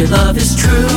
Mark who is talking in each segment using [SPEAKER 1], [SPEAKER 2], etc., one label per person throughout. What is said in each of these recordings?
[SPEAKER 1] your love is true.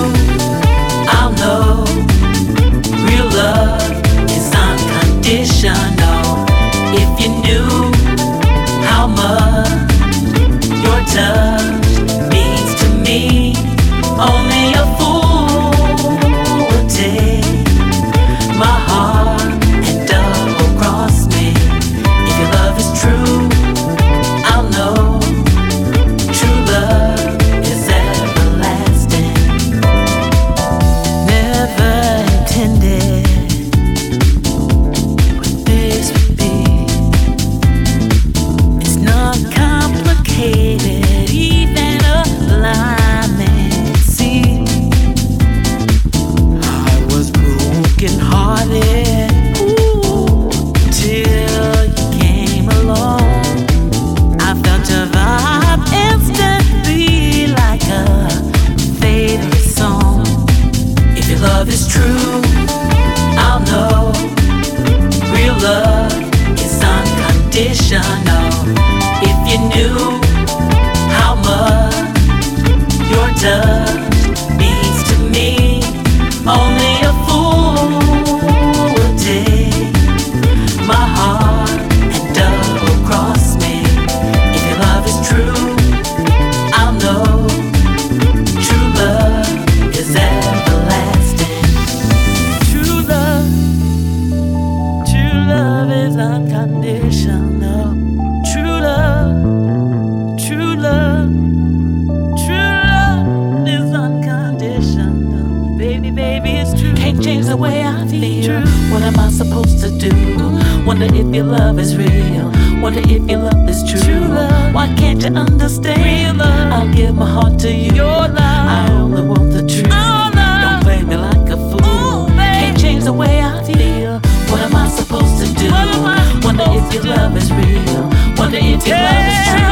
[SPEAKER 1] Wonder if your love is real. Wonder if your love is true.